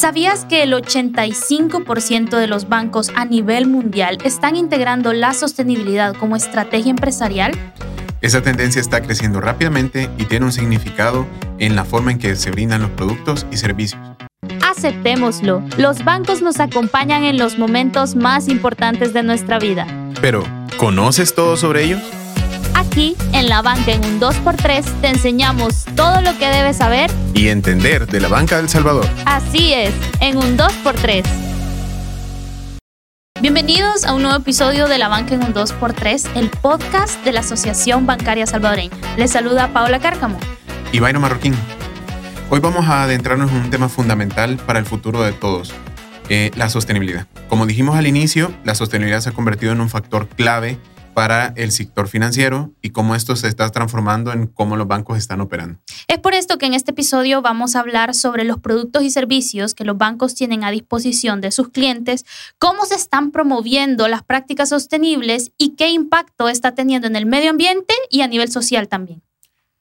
¿Sabías que el 85% de los bancos a nivel mundial están integrando la sostenibilidad como estrategia empresarial? Esa tendencia está creciendo rápidamente y tiene un significado en la forma en que se brindan los productos y servicios. Aceptémoslo, los bancos nos acompañan en los momentos más importantes de nuestra vida. Pero, ¿conoces todo sobre ellos? Aquí, en la banca en un 2x3, te enseñamos todo lo que debes saber y entender de la banca del Salvador. Así es, en un 2x3. Bienvenidos a un nuevo episodio de La Banca en un 2x3, el podcast de la Asociación Bancaria Salvadoreña. Les saluda Paola Cárcamo. Y Vaino Marroquín. Hoy vamos a adentrarnos en un tema fundamental para el futuro de todos, eh, la sostenibilidad. Como dijimos al inicio, la sostenibilidad se ha convertido en un factor clave para el sector financiero y cómo esto se está transformando en cómo los bancos están operando. Es por esto que en este episodio vamos a hablar sobre los productos y servicios que los bancos tienen a disposición de sus clientes, cómo se están promoviendo las prácticas sostenibles y qué impacto está teniendo en el medio ambiente y a nivel social también.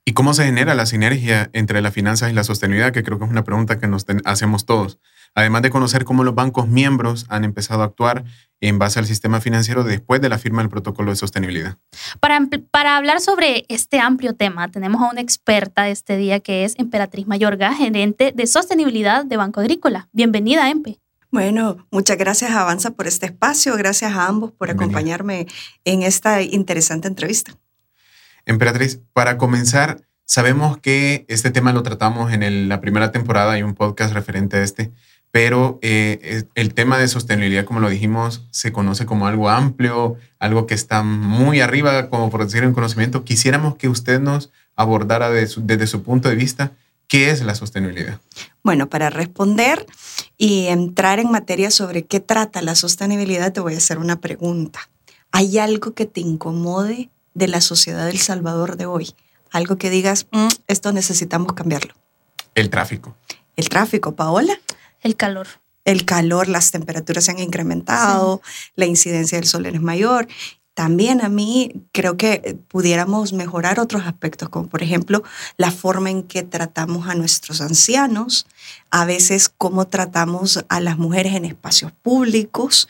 ¿Y cómo se genera la sinergia entre las finanzas y la sostenibilidad? Que creo que es una pregunta que nos hacemos todos. Además de conocer cómo los bancos miembros han empezado a actuar en base al sistema financiero después de la firma del protocolo de sostenibilidad. Para, para hablar sobre este amplio tema, tenemos a una experta de este día que es Emperatriz Mayorga, gerente de sostenibilidad de Banco Agrícola. Bienvenida, Empe. Bueno, muchas gracias a Avanza por este espacio, gracias a ambos por acompañarme en esta interesante entrevista. Emperatriz, para comenzar, sabemos que este tema lo tratamos en la primera temporada, hay un podcast referente a este, pero eh, el tema de sostenibilidad, como lo dijimos, se conoce como algo amplio, algo que está muy arriba, como por decir en conocimiento. Quisiéramos que usted nos abordara desde su punto de vista qué es la sostenibilidad. Bueno, para responder y entrar en materia sobre qué trata la sostenibilidad, te voy a hacer una pregunta. ¿Hay algo que te incomode de la sociedad del Salvador de hoy? Algo que digas, mm, esto necesitamos cambiarlo. El tráfico. El tráfico, Paola. El calor. El calor, las temperaturas se han incrementado, la incidencia del sol es mayor. También a mí creo que pudiéramos mejorar otros aspectos, como por ejemplo la forma en que tratamos a nuestros ancianos, a veces cómo tratamos a las mujeres en espacios públicos,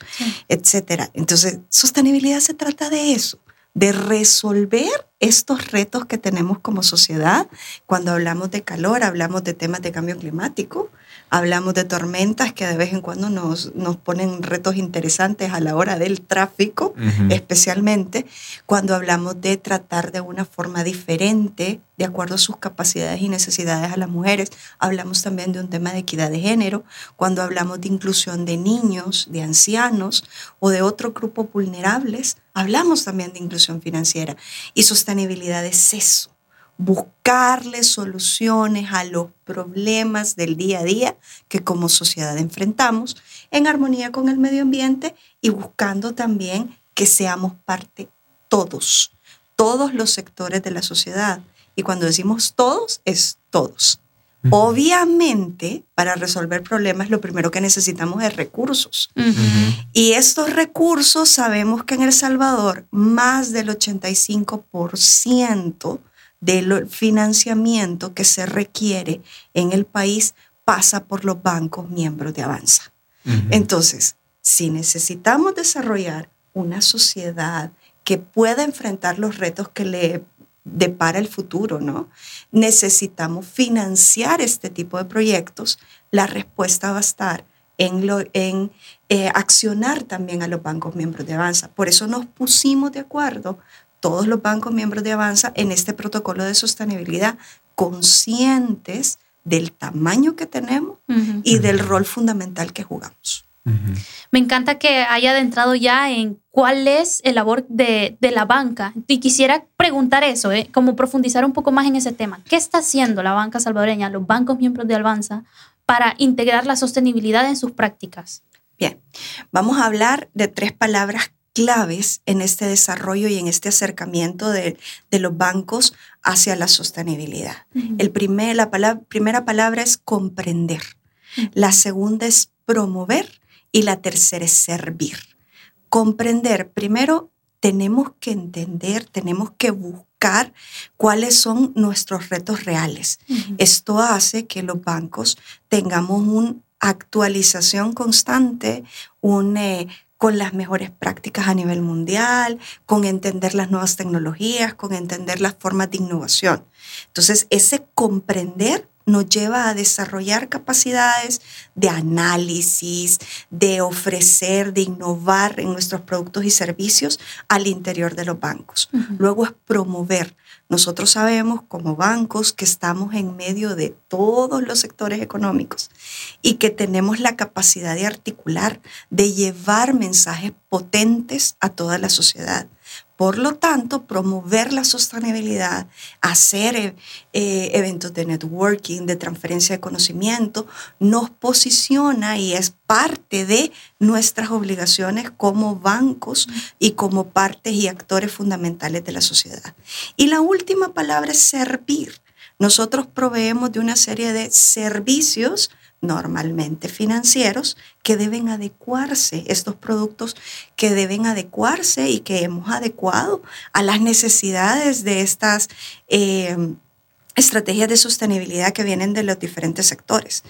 etcétera. Entonces, sostenibilidad se trata de eso, de resolver estos retos que tenemos como sociedad. Cuando hablamos de calor, hablamos de temas de cambio climático, hablamos de tormentas que de vez en cuando nos, nos ponen retos interesantes a la hora del tráfico, especialmente cuando hablamos de tratar de una forma diferente, de acuerdo a sus capacidades y necesidades a las mujeres. Hablamos también de un tema de equidad de género, cuando hablamos de inclusión de niños, de ancianos o de otro grupo vulnerables, hablamos también de inclusión financiera. Y sostenibilidad es eso buscarle soluciones a los problemas del día a día que como sociedad enfrentamos en armonía con el medio ambiente y buscando también que seamos parte todos, todos los sectores de la sociedad. Y cuando decimos todos, es todos. Obviamente, para resolver problemas, lo primero que necesitamos es recursos. Y estos recursos sabemos que en El Salvador más del 85% del financiamiento que se requiere en el país pasa por los bancos miembros de Avanza. Entonces, si necesitamos desarrollar una sociedad que pueda enfrentar los retos que le depara el futuro, ¿no? Necesitamos financiar este tipo de proyectos. La respuesta va a estar en, en eh, accionar también a los bancos miembros de Avanza. Por eso nos pusimos de acuerdo todos los bancos miembros de Avanza en este protocolo de sostenibilidad, conscientes del tamaño que tenemos y del rol fundamental que jugamos. Me encanta que haya adentrado ya en cuál es el labor de, la banca. Y quisiera preguntar eso, ¿eh? como profundizar un poco más en ese tema. ¿Qué está haciendo la banca salvadoreña, los bancos miembros de Avanza, para integrar la sostenibilidad en sus prácticas? Bien, vamos a hablar de tres palabras claves en este desarrollo y en este acercamiento de, los bancos hacia la sostenibilidad. El primer, la primera palabra es comprender, la segunda es promover y la tercera es servir. Comprender, primero tenemos que entender, tenemos que buscar cuáles son nuestros retos reales. Esto hace que los bancos tengamos un actualización constante, un, eh, con las mejores prácticas a nivel mundial, con entender las nuevas tecnologías, con entender las formas de innovación. Entonces, ese comprender nos lleva a desarrollar capacidades de análisis, de ofrecer, de innovar en nuestros productos y servicios al interior de los bancos. Luego es promover. Nosotros sabemos como bancos que estamos en medio de todos los sectores económicos y que tenemos la capacidad de articular, de llevar mensajes potentes a toda la sociedad. Por lo tanto, promover la sostenibilidad, hacer eh, eh, eventos de networking, de transferencia de conocimiento, nos posiciona y es parte de nuestras obligaciones como bancos y como partes y actores fundamentales de la sociedad. Y la última palabra es servir. Nosotros proveemos de una serie de servicios normalmente financieros que deben adecuarse, estos productos que deben adecuarse y que hemos adecuado a las necesidades de estas eh, estrategias de sostenibilidad que vienen de los diferentes sectores.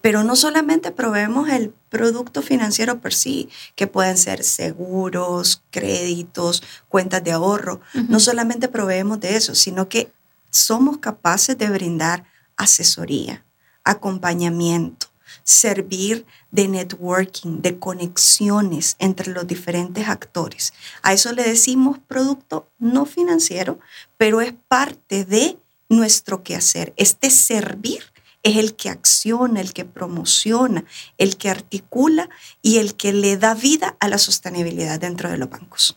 Pero no solamente proveemos el producto financiero per sí, que pueden ser seguros, créditos, cuentas de ahorro, no solamente proveemos de eso, sino que somos capaces de brindar asesoría, acompañamiento, servir de networking, de conexiones entre los diferentes actores. A eso le decimos producto no financiero, pero es parte de nuestro quehacer. Este servir es el que acciona, el que promociona, el que articula y el que le da vida a la sostenibilidad dentro de los bancos.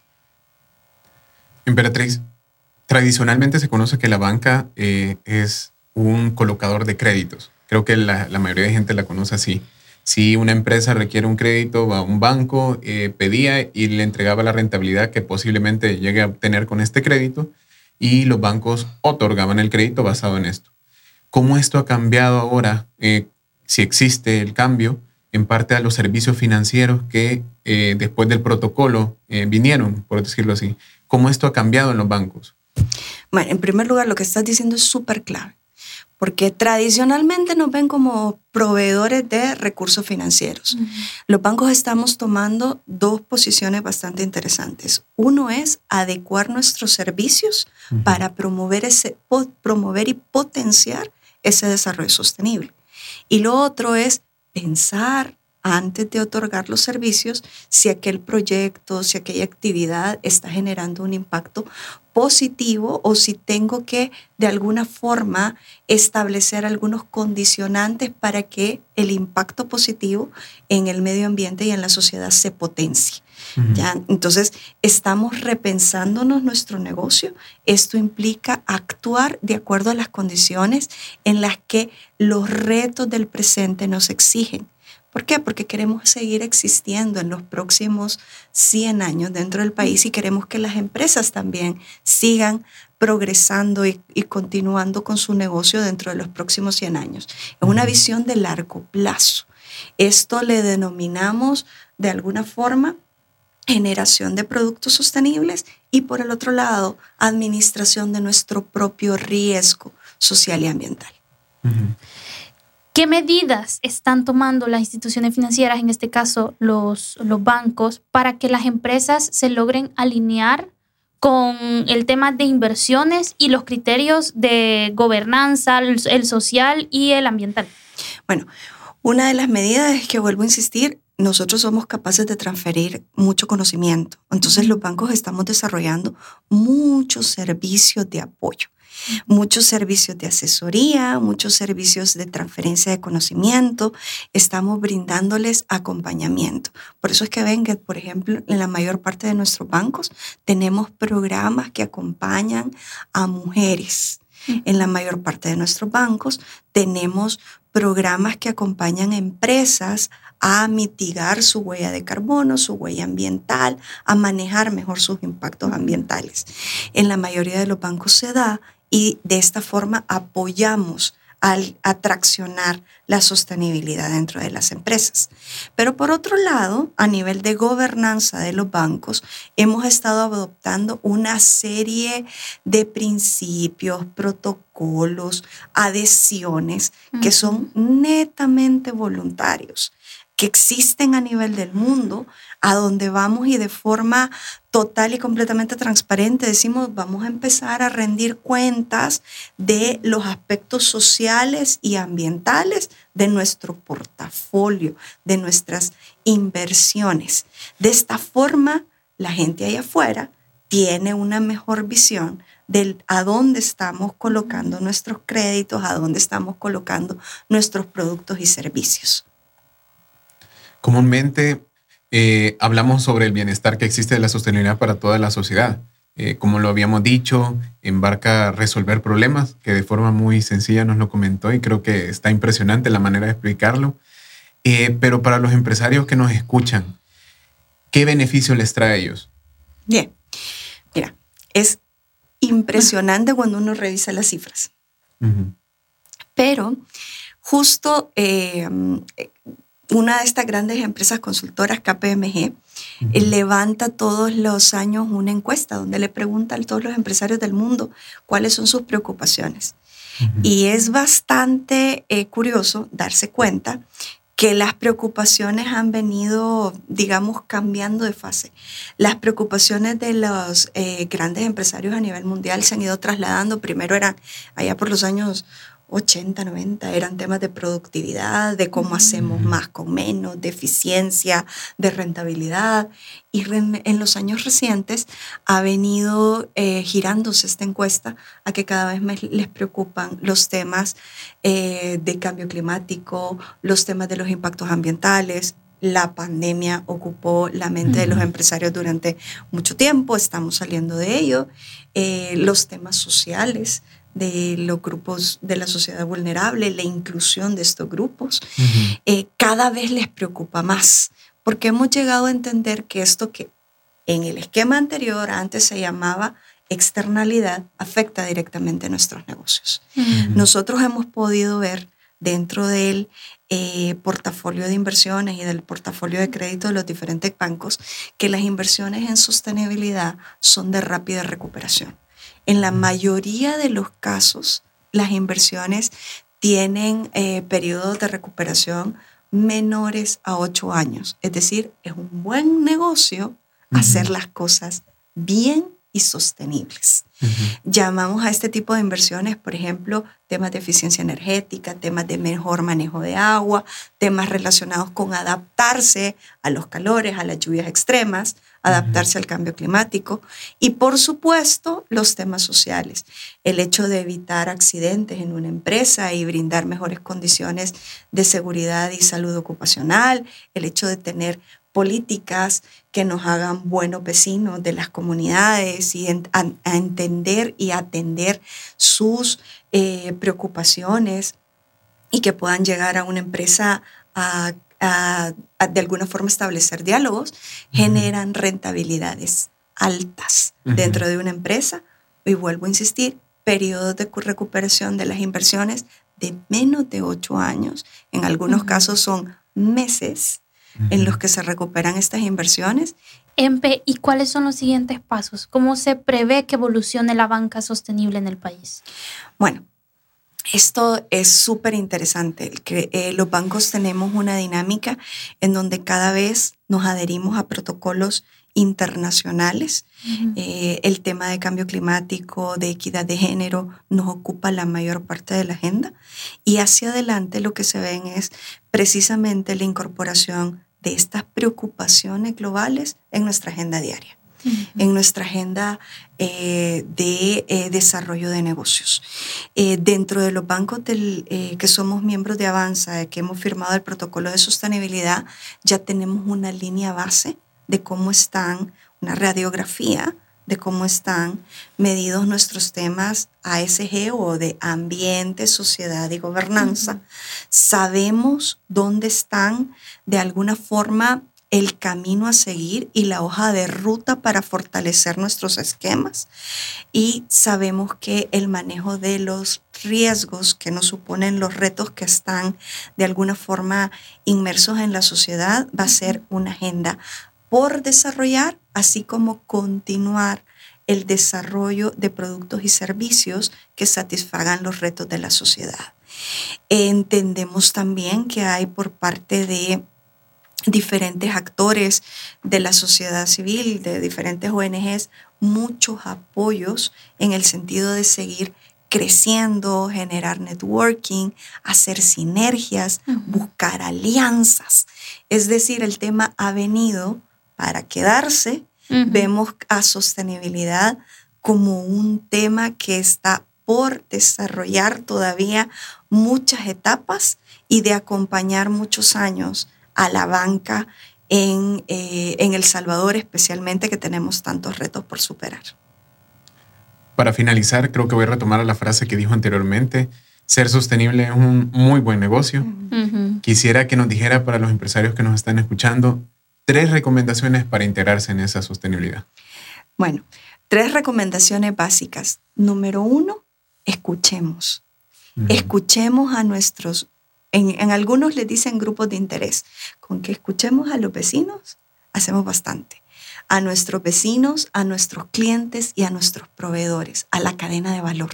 Emperatriz, tradicionalmente se conoce que la banca eh, es un colocador de créditos. Creo que la, mayoría de gente la conoce así. Si una empresa requiere un crédito, va a un banco, eh, pedía y le entregaba la rentabilidad que posiblemente llegue a obtener con este crédito y los bancos otorgaban el crédito basado en esto. ¿Cómo esto ha cambiado ahora, eh, si existe el cambio, en parte a los servicios financieros que eh, después del protocolo vinieron, por decirlo así? ¿Cómo esto ha cambiado en los bancos? Bueno, en primer lugar, lo que estás diciendo es súper clave porque tradicionalmente nos ven como proveedores de recursos financieros. Los bancos estamos tomando dos posiciones bastante interesantes. Uno es adecuar nuestros servicios para promover, ese, promover y potenciar ese desarrollo sostenible. Y lo otro es pensar antes de otorgar los servicios si aquel proyecto, si aquella actividad está generando un impacto positivo o si tengo que de alguna forma establecer algunos condicionantes para que el impacto positivo en el medio ambiente y en la sociedad se potencie. ¿ya? Entonces, estamos repensándonos nuestro negocio. Esto implica actuar de acuerdo a las condiciones en las que los retos del presente nos exigen. ¿Por qué? Porque queremos seguir existiendo en los próximos 100 años dentro del país y queremos que las empresas también sigan progresando y, continuando con su negocio dentro de los próximos 100 años. Es una visión de largo plazo. Esto le denominamos de alguna forma generación de productos sostenibles y por el otro lado, administración de nuestro propio riesgo social y ambiental. ¿Qué medidas están tomando las instituciones financieras, en este caso los, los bancos, para que las empresas se logren alinear con el tema de inversiones y los criterios de gobernanza, el social y el ambiental? Bueno, una de las medidas es que vuelvo a insistir, nosotros somos capaces de transferir mucho conocimiento. Entonces los bancos estamos desarrollando muchos servicios de apoyo muchos servicios de asesoría, muchos servicios de transferencia de conocimiento, estamos brindándoles acompañamiento. Por eso es que ven que, por ejemplo, en la mayor parte de nuestros bancos tenemos programas que acompañan a mujeres. En la mayor parte de nuestros bancos tenemos programas que acompañan a empresas a mitigar su huella de carbono, su huella ambiental, a manejar mejor sus impactos ambientales. En la mayoría de los bancos se da y de esta forma apoyamos al atraccionar la sostenibilidad dentro de las empresas. Pero por otro lado, a nivel de gobernanza de los bancos, hemos estado adoptando una serie de principios, protocolos, adhesiones que son netamente voluntarios que existen a nivel del mundo, a donde vamos y de forma total y completamente transparente decimos, vamos a empezar a rendir cuentas de los aspectos sociales y ambientales de nuestro portafolio, de nuestras inversiones. De esta forma, la gente allá afuera tiene una mejor visión de a dónde estamos colocando nuestros créditos, a dónde estamos colocando nuestros productos y servicios. Comúnmente eh, hablamos sobre el bienestar que existe de la sostenibilidad para toda la sociedad. Eh, como lo habíamos dicho, embarca resolver problemas, que de forma muy sencilla nos lo comentó y creo que está impresionante la manera de explicarlo. Eh, pero para los empresarios que nos escuchan, ¿qué beneficio les trae a ellos? Bien, mira, es impresionante cuando uno revisa las cifras. Pero justo una de estas grandes empresas consultoras, KPMG, eh, levanta todos los años una encuesta donde le pregunta a todos los empresarios del mundo cuáles son sus preocupaciones. Y es bastante eh, curioso darse cuenta que las preocupaciones han venido, digamos, cambiando de fase. Las preocupaciones de los eh, grandes empresarios a nivel mundial se han ido trasladando. Primero eran allá por los años 80, 90 eran temas de productividad, de cómo hacemos más con menos, de eficiencia, de rentabilidad. Y en los años recientes ha venido eh, girándose esta encuesta a que cada vez más les preocupan los temas eh, de cambio climático, los temas de los impactos ambientales, la pandemia ocupó la mente de los empresarios durante mucho tiempo, estamos saliendo de ello. Eh, los temas sociales, de los grupos de la sociedad vulnerable, la inclusión de estos grupos, eh, cada vez les preocupa más, porque hemos llegado a entender que esto que en el esquema anterior antes se llamaba externalidad afecta directamente a nuestros negocios. Nosotros hemos podido ver dentro del eh, portafolio de inversiones y del portafolio de crédito de los diferentes bancos que las inversiones en sostenibilidad son de rápida recuperación. En la mayoría de los casos, las inversiones tienen eh, periodos de recuperación menores a ocho años. Es decir, es un buen negocio hacer las cosas bien y sostenibles. Llamamos a este tipo de inversiones, por ejemplo, temas de eficiencia energética, temas de mejor manejo de agua, temas relacionados con adaptarse a los calores, a las lluvias extremas, adaptarse al cambio climático y, por supuesto, los temas sociales. El hecho de evitar accidentes en una empresa y brindar mejores condiciones de seguridad y salud ocupacional, el hecho de tener políticas que nos hagan buenos vecinos de las comunidades y a, entender y atender sus eh, preocupaciones y que puedan llegar a una empresa a, de alguna forma establecer diálogos, generan rentabilidades altas dentro de una empresa. Y vuelvo a insistir, periodos de recuperación de las inversiones de menos de ocho años. En algunos casos son meses en los que se recuperan estas inversiones. Empe, ¿y cuáles son los siguientes pasos? ¿Cómo se prevé que evolucione la banca sostenible en el país? Bueno, esto es súper interesante. Que eh, los bancos tenemos una dinámica en donde cada vez nos adherimos a protocolos internacionales. Eh, el tema de cambio climático, de equidad de género, nos ocupa la mayor parte de la agenda. Y hacia adelante lo que se ven es precisamente la incorporación de estas preocupaciones globales en nuestra agenda diaria en nuestra agenda eh, de eh, desarrollo de negocios. Eh, dentro de los bancos del, que somos miembros de Avanza, que hemos firmado el protocolo de sostenibilidad, ya tenemos una línea base de cómo están, una radiografía de cómo están medidos nuestros temas ASG o de ambiente, sociedad y gobernanza. Sabemos dónde están de alguna forma el camino a seguir y la hoja de ruta para fortalecer nuestros esquemas. Y sabemos que el manejo de los riesgos que nos suponen los retos que están de alguna forma inmersos en la sociedad va a ser una agenda por desarrollar, así como continuar el desarrollo de productos y servicios que satisfagan los retos de la sociedad. Entendemos también que hay por parte de diferentes actores de la sociedad civil, de diferentes ONGs, muchos apoyos en el sentido de seguir creciendo, generar networking, hacer sinergias, buscar alianzas. Es decir, el tema ha venido para quedarse. Vemos a sostenibilidad como un tema que está por desarrollar todavía muchas etapas y de acompañar muchos años a la banca en, eh, en El Salvador, especialmente que tenemos tantos retos por superar. Para finalizar, creo que voy a retomar la frase que dijo anteriormente. Ser sostenible es un muy buen negocio. Quisiera que nos dijera para los empresarios que nos están escuchando tres recomendaciones para integrarse en esa sostenibilidad. Bueno, tres recomendaciones básicas. Número uno, escuchemos. Escuchemos a nuestros en, algunos le dicen grupos de interés. Con que escuchemos a los vecinos, hacemos bastante. A nuestros vecinos, a nuestros clientes y a nuestros proveedores, a la cadena de valor.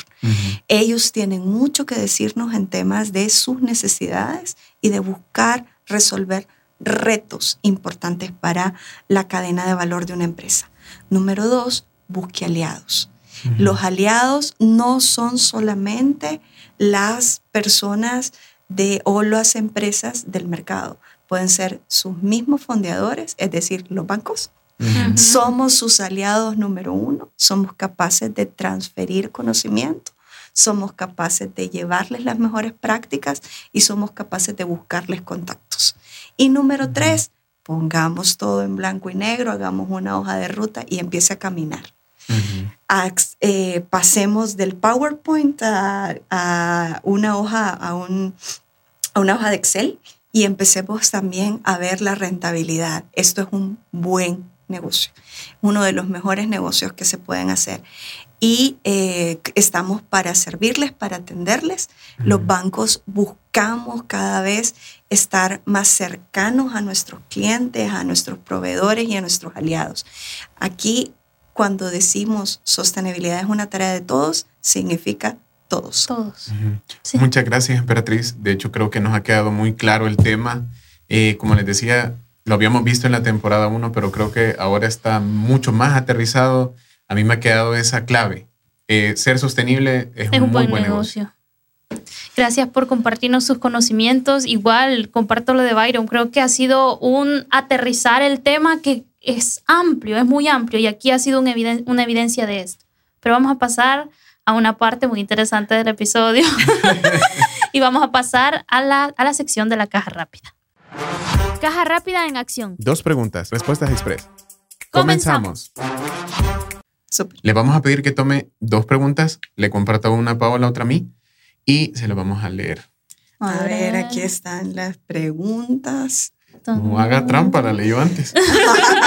Ellos tienen mucho que decirnos en temas de sus necesidades y de buscar resolver retos importantes para la cadena de valor de una empresa. Número dos, busque aliados. Los aliados no son solamente las personas de o las empresas del mercado. Pueden ser sus mismos fondeadores, es decir, los bancos. Somos sus aliados número uno, somos capaces de transferir conocimiento, somos capaces de llevarles las mejores prácticas y somos capaces de buscarles contactos. Y número tres, pongamos todo en blanco y negro, hagamos una hoja de ruta y empiece a caminar. Eh, pasemos del PowerPoint a, una hoja, a, un, a una hoja de Excel y empecemos también a ver la rentabilidad. Esto es un buen negocio, uno de los mejores negocios que se pueden hacer. Y eh, estamos para servirles, para atenderles. Los bancos buscamos cada vez estar más cercanos a nuestros clientes, a nuestros proveedores y a nuestros aliados. Aquí cuando decimos sostenibilidad es una tarea de todos, significa todos. Todos. Muchas gracias, Emperatriz. De hecho, creo que nos ha quedado muy claro el tema. Eh, como les decía, lo habíamos visto en la temporada 1, pero creo que ahora está mucho más aterrizado. A mí me ha quedado esa clave. Eh, ser sostenible es, un, muy buen, negocio. Gracias por compartirnos sus conocimientos. Igual, comparto lo de Byron. Creo que ha sido un aterrizar el tema que es amplio, es muy amplio y aquí ha sido una, evidencia de esto. Pero vamos a pasar a una parte muy interesante del episodio y vamos a pasar a la, a la sección de la caja rápida. Caja rápida en acción. Dos preguntas, respuestas express. Comenzamos. Le vamos a pedir que tome dos preguntas, le comparta una a Paola, otra a mí y se lo vamos a leer. A ver, aquí están las preguntas. No haga trampa, la leyó antes.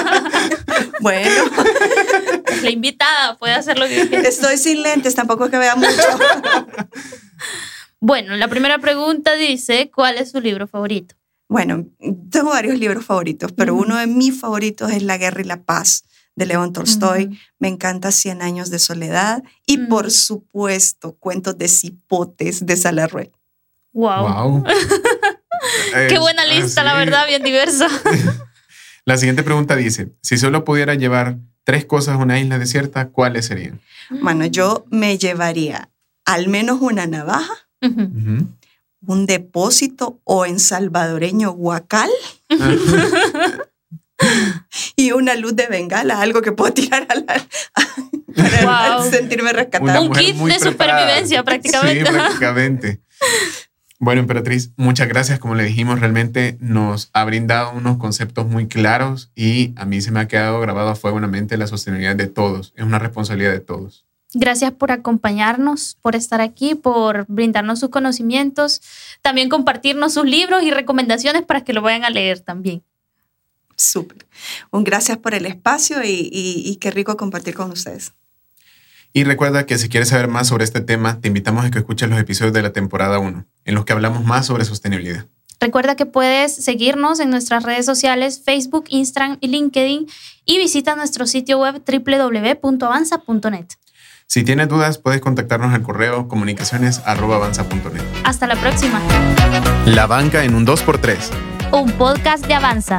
bueno. La invitada puede hacer lo que quiera. Estoy sin lentes, tampoco es que vea mucho. bueno, la primera pregunta dice, ¿cuál es su libro favorito? Bueno, tengo varios libros favoritos, pero uno de mis favoritos es La guerra y la paz de León Tolstoy. Me encanta Cien años de soledad y, por supuesto, Cuentos de cipotes de Salarrué. Wow. wow. Qué buena lista, la verdad, bien diversa. la siguiente pregunta dice, si solo pudiera llevar tres cosas a una isla desierta, ¿cuáles serían? Bueno, yo me llevaría al menos una navaja, un depósito o en salvadoreño huacal. y una luz de bengala, algo que puedo tirar a la, para sentirme rescatada. Un kit de supervivencia prácticamente. Sí, prácticamente. Bueno, Emperatriz, muchas gracias. Como le dijimos, realmente nos ha brindado unos conceptos muy claros y a mí se me ha quedado grabado a fuego en la mente la sostenibilidad de todos. Es una responsabilidad de todos. Gracias por acompañarnos, por estar aquí, por brindarnos sus conocimientos, también compartirnos sus libros y recomendaciones para que lo vayan a leer también. Súper. Un gracias por el espacio y, y qué rico compartir con ustedes. Y recuerda que si quieres saber más sobre este tema, te invitamos a que escuches los episodios de la temporada 1, en los que hablamos más sobre sostenibilidad. Recuerda que puedes seguirnos en nuestras redes sociales Facebook, Instagram y LinkedIn y visita nuestro sitio web www.avanza.net. Si tienes dudas, puedes contactarnos al correo comunicaciones.avanza.net. Hasta la próxima. La banca en un 2x3. Un podcast de Avanza.